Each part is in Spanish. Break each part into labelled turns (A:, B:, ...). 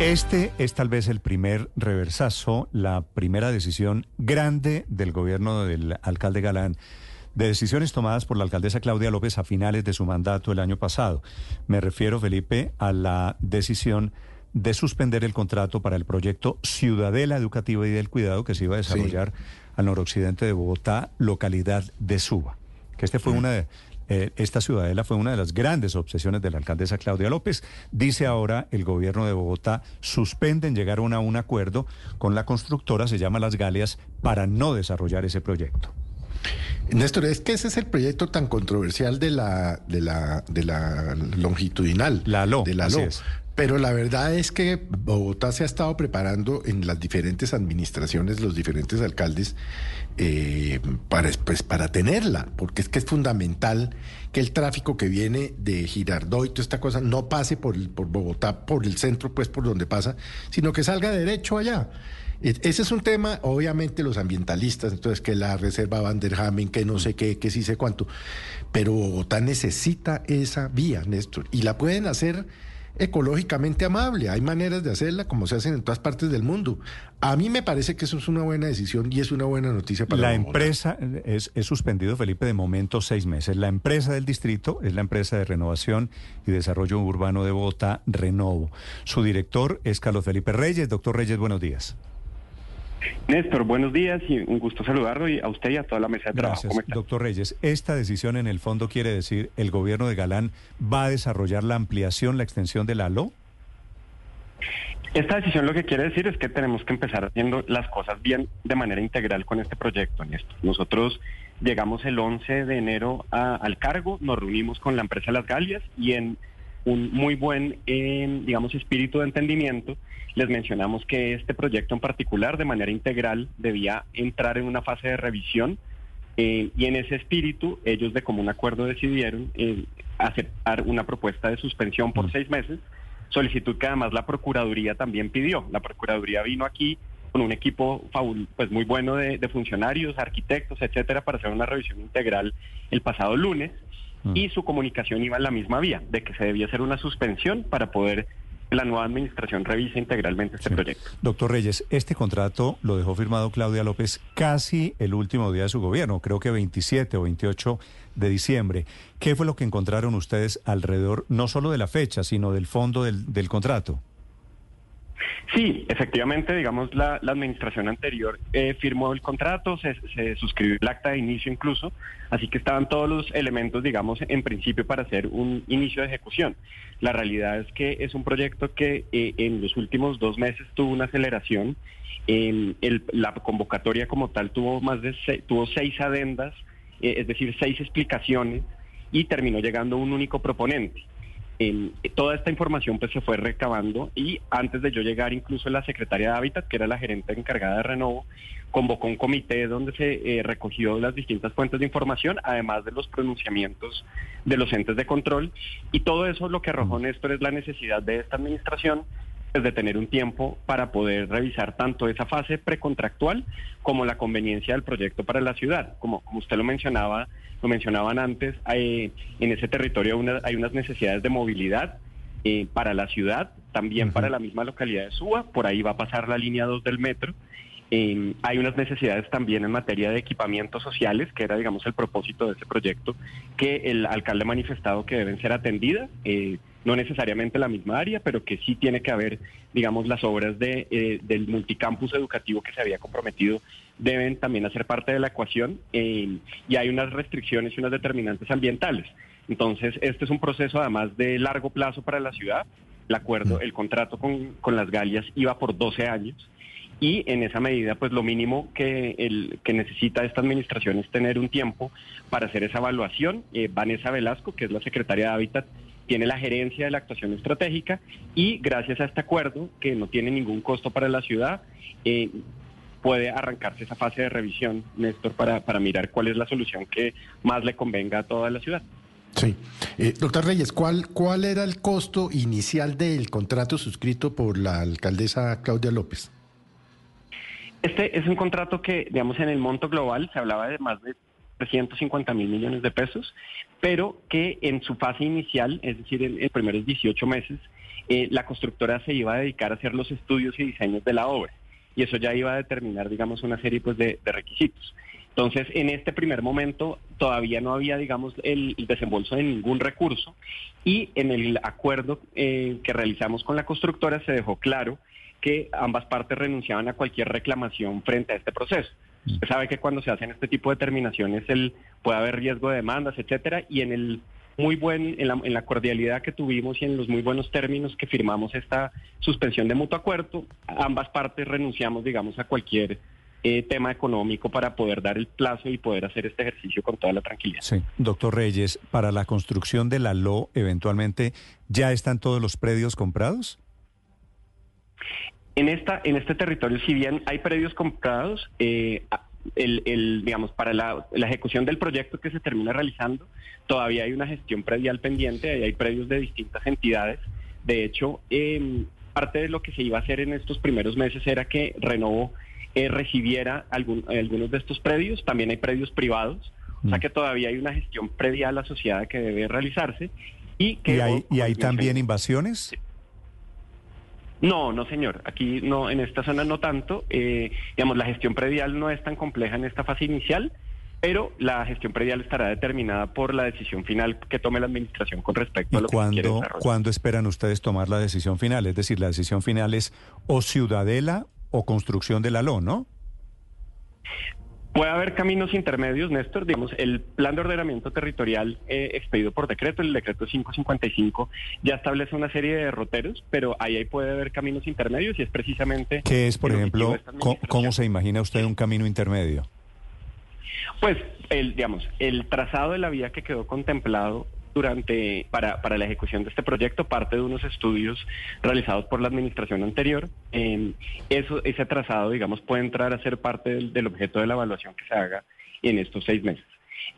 A: Este es tal vez el primer reversazo, la primera decisión grande del gobierno del alcalde Galán de decisiones tomadas por la alcaldesa Claudia López a finales de su mandato el año pasado. Me refiero, Felipe, a la decisión de suspender el contrato para el proyecto Ciudadela Educativa y del Cuidado que se iba a desarrollar al noroccidente de Bogotá, localidad de Suba. Que este fue una de, eh, esta ciudadela fue una de las grandes obsesiones de la alcaldesa Claudia López. Dice ahora el gobierno de Bogotá suspenden llegar a un acuerdo con la constructora, se llama Las Galias, para no desarrollar ese proyecto.
B: Néstor, es que ese es el proyecto tan controversial de la, de la, de la longitudinal.
A: La LO.
B: De la LO. Pero la verdad es que Bogotá se ha estado preparando en las diferentes administraciones, los diferentes alcaldes, eh, para, pues, para tenerla, porque es que es fundamental que el tráfico que viene de Girardot y toda esta cosa no pase por, por Bogotá, por el centro, pues por donde pasa, sino que salga derecho allá. E, ese es un tema, obviamente los ambientalistas, entonces que la reserva Van der Hamen, que no sé qué, que sí sé cuánto, pero Bogotá necesita esa vía, Néstor, y la pueden hacer ecológicamente amable. Hay maneras de hacerla como se hacen en todas partes del mundo. A mí me parece que eso es una buena decisión y es una buena noticia para
A: la empresa. Es, es, suspendido, Felipe, de momento seis meses. La empresa del distrito es la empresa de renovación y desarrollo urbano de Bogotá, Renovo. Su director es Carlos Felipe Reyes. Doctor Reyes, buenos días.
C: Néstor, buenos días y un gusto saludarlo y a usted y a toda la mesa de
A: trabajo. Gracias, doctor Reyes. Esta decisión en el fondo quiere decir el gobierno de Galán va a desarrollar la ampliación, la extensión de la ALO.
C: Esta decisión lo que quiere decir es que tenemos que empezar haciendo las cosas bien de manera integral con este proyecto, Néstor. Nosotros llegamos el 11 de enero al cargo, nos reunimos con la empresa Las Galias y en un muy buen, eh, digamos, espíritu de entendimiento, les mencionamos que este proyecto en particular, de manera integral, debía entrar en una fase de revisión eh, y en ese espíritu ellos de común acuerdo decidieron eh, aceptar una propuesta de suspensión por mm. seis meses, solicitud que además la Procuraduría también pidió. La Procuraduría vino aquí con un equipo pues muy bueno de, de funcionarios, arquitectos, etcétera, para hacer una revisión integral el pasado lunes mm. y su comunicación iba en la misma vía, de que se debía hacer una suspensión para poder la nueva administración revisa integralmente este proyecto.
A: Doctor Reyes, este contrato lo dejó firmado Claudia López casi el último día de su gobierno, creo que 27 o 28 de diciembre. ¿Qué fue lo que encontraron ustedes alrededor, no solo de la fecha, sino del fondo del, del contrato?
C: Sí, efectivamente, digamos, la, administración anterior eh, firmó el contrato, se, suscribió el acta de inicio incluso, así que estaban todos los elementos, digamos, en principio para hacer un inicio de ejecución. La realidad es que es un proyecto que eh, en los últimos dos meses tuvo una aceleración. la convocatoria como tal tuvo más de tuvo seis adendas, eh, es decir, seis explicaciones y terminó llegando un único proponente toda esta información pues se fue recabando y antes de yo llegar incluso la secretaria de Hábitat, que era la gerente encargada de Renovo, convocó un comité donde se eh, recogió las distintas fuentes de información, además de los pronunciamientos de los entes de control. Y todo eso lo que arrojó Néstor es la necesidad de esta administración de tener un tiempo para poder revisar tanto esa fase precontractual como la conveniencia del proyecto para la ciudad. Como, como usted lo mencionaba, lo mencionaban antes, hay, en ese territorio hay unas necesidades de movilidad eh, para la ciudad, también para la misma localidad de Suba, por ahí va a pasar la línea 2 del metro. Eh, hay unas necesidades también en materia de equipamientos sociales, que era, digamos, el propósito de ese proyecto, que el alcalde ha manifestado que deben ser atendidas. Eh, no necesariamente la misma área, pero que sí tiene que haber, digamos, las obras de, eh, del multicampus educativo que se había comprometido deben también hacer parte de la ecuación eh, y hay unas restricciones y unas determinantes ambientales. Entonces, este es un proceso además de largo plazo para la ciudad. El acuerdo, mm. el contrato con, con las Galias iba por 12 años y en esa medida pues lo mínimo que, el, que necesita esta administración es tener un tiempo para hacer esa evaluación. Eh, Vanessa Velasco, que es la secretaria de Hábitat, tiene la gerencia de la actuación estratégica y gracias a este acuerdo, que no tiene ningún costo para la ciudad, eh, puede arrancarse esa fase de revisión, Néstor, para, para mirar cuál es la solución que más le convenga a toda la ciudad.
B: Sí. Eh, doctor Reyes, ¿cuál, ¿cuál era el costo inicial del contrato suscrito por la alcaldesa Claudia López?
C: Este es un contrato que, digamos, en el monto global se hablaba de más de 350 mil millones de pesos, pero que en su fase inicial, es decir, en, los primeros 18 meses, eh, la constructora se iba a dedicar a hacer los estudios y diseños de la obra. Y eso ya iba a determinar, digamos, una serie pues, de, requisitos. Entonces, en este primer momento todavía no había, digamos, el, desembolso de ningún recurso y en el acuerdo eh, que realizamos con la constructora se dejó claro que ambas partes renunciaban a cualquier reclamación frente a este proceso. Usted sabe que cuando se hacen este tipo de determinaciones el, puede haber riesgo de demandas, etcétera, y en el muy buen, en la, en la, cordialidad que tuvimos y en los muy buenos términos que firmamos esta suspensión de mutuo acuerdo, ambas partes renunciamos, digamos, a cualquier eh, tema económico para poder dar el plazo y poder hacer este ejercicio con toda la tranquilidad.
A: Sí, doctor Reyes, para la construcción de la LO, eventualmente, ¿ya están todos los predios comprados?
C: En, esta, en este territorio, si bien hay predios comprados, eh, el, digamos, para la, ejecución del proyecto que se termina realizando, todavía hay una gestión predial pendiente, hay predios de distintas entidades. De hecho, em, parte de lo que se iba a hacer en estos primeros meses era que Renovo eh, recibiera algunos de estos predios, también hay predios privados, o sea mm. que todavía hay una gestión predial asociada que debe realizarse. ¿Y, que,
A: hay, ¿y hay también invasiones?
C: No, no señor. Aquí no, en esta zona no tanto. Eh, digamos, la gestión predial no es tan compleja en esta fase inicial, pero la gestión predial estará determinada por la decisión final que tome la administración con respecto a lo
A: cuándo,
C: que quiere
A: ¿Cuándo esperan ustedes tomar la decisión final? Es decir, la decisión final es o ciudadela o construcción de la LO, ¿no?
C: Puede haber caminos intermedios, Néstor. Digamos, el plan de ordenamiento territorial eh, expedido por decreto, el decreto 555, ya establece una serie de derroteros, pero ahí, ahí puede haber caminos intermedios y es precisamente...
A: ¿Qué es, por ejemplo, cómo se imagina usted un camino intermedio?
C: Pues, el, digamos, el trazado de la vía que quedó contemplado durante para, para la ejecución de este proyecto parte de unos estudios realizados por la administración anterior. eso, ese trazado, digamos, puede entrar a ser parte del, objeto de la evaluación que se haga en estos seis meses.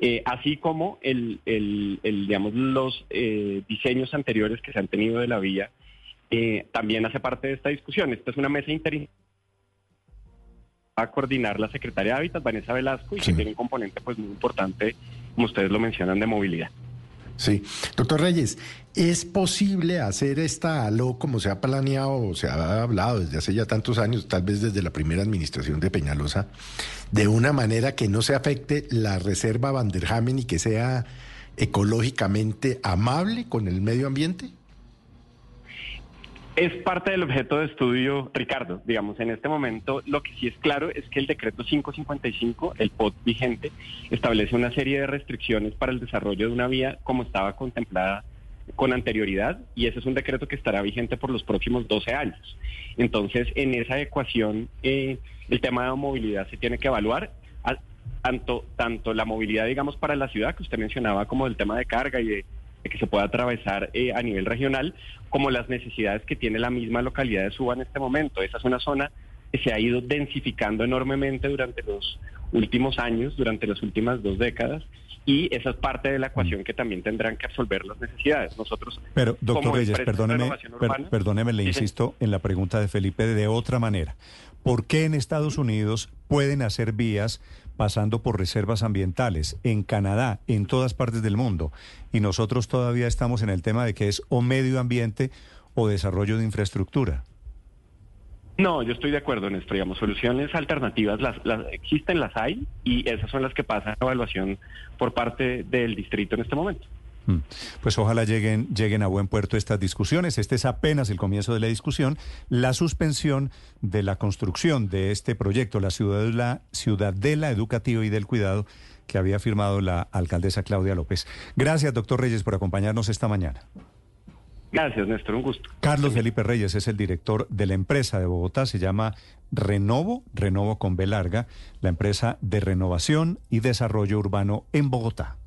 C: Eh, así como el, el, digamos, los eh, diseños anteriores que se han tenido de la vía, eh, también hace parte de esta discusión. Esta es una mesa interinstitucional a coordinar la secretaria de Hábitat, Vanessa Velasco, y que tiene un componente pues muy importante, como ustedes lo mencionan, de movilidad.
B: Sí. Doctor Reyes, ¿es posible hacer esta ALO como se ha planeado o se ha hablado desde hace ya tantos años, tal vez desde la primera administración de Peñalosa, de una manera que no se afecte la reserva Vanderhamen y que sea ecológicamente amable con el medio ambiente?
C: Es parte del objeto de estudio, Ricardo. Digamos, en este momento lo que sí es claro es que el decreto 555, el POT vigente, establece una serie de restricciones para el desarrollo de una vía como estaba contemplada con anterioridad y ese es un decreto que estará vigente por los próximos 12 años. Entonces, en esa ecuación, eh, el tema de movilidad se tiene que evaluar, tanto, tanto la movilidad, digamos, para la ciudad, que usted mencionaba, como el tema de carga y de que se pueda atravesar eh, a nivel regional, como las necesidades que tiene la misma localidad de Suba en este momento. Esa es una zona que se ha ido densificando enormemente durante los últimos años, durante las últimas dos décadas, y esa es parte de la ecuación que también tendrán que absolver las necesidades. Nosotros,
A: pero doctor Reyes, perdóneme, perdóneme, le insisto en la pregunta de Felipe de otra manera. ¿Por qué en Estados Unidos pueden hacer vías pasando por reservas ambientales, en Canadá, en todas partes del mundo. Y nosotros todavía estamos en el tema de que es o medio ambiente o desarrollo de infraestructura.
C: No, yo estoy de acuerdo, Néstor. Digamos, soluciones alternativas las, existen, las hay, y esas son las que pasan a evaluación por parte del distrito en este momento.
A: Mm. Pues ojalá lleguen, lleguen a buen puerto estas discusiones. Este es apenas el comienzo de la discusión. La suspensión de la construcción de este proyecto, la Ciudadela, Ciudadela Educativa y del Cuidado, que había firmado la alcaldesa Claudia López. Gracias, doctor Reyes, por acompañarnos esta mañana.
C: Gracias, Néstor, un gusto.
A: Carlos Felipe Reyes es el director de la empresa de Bogotá, se llama Renovo, Renovo con B larga, la empresa de renovación y desarrollo urbano en Bogotá.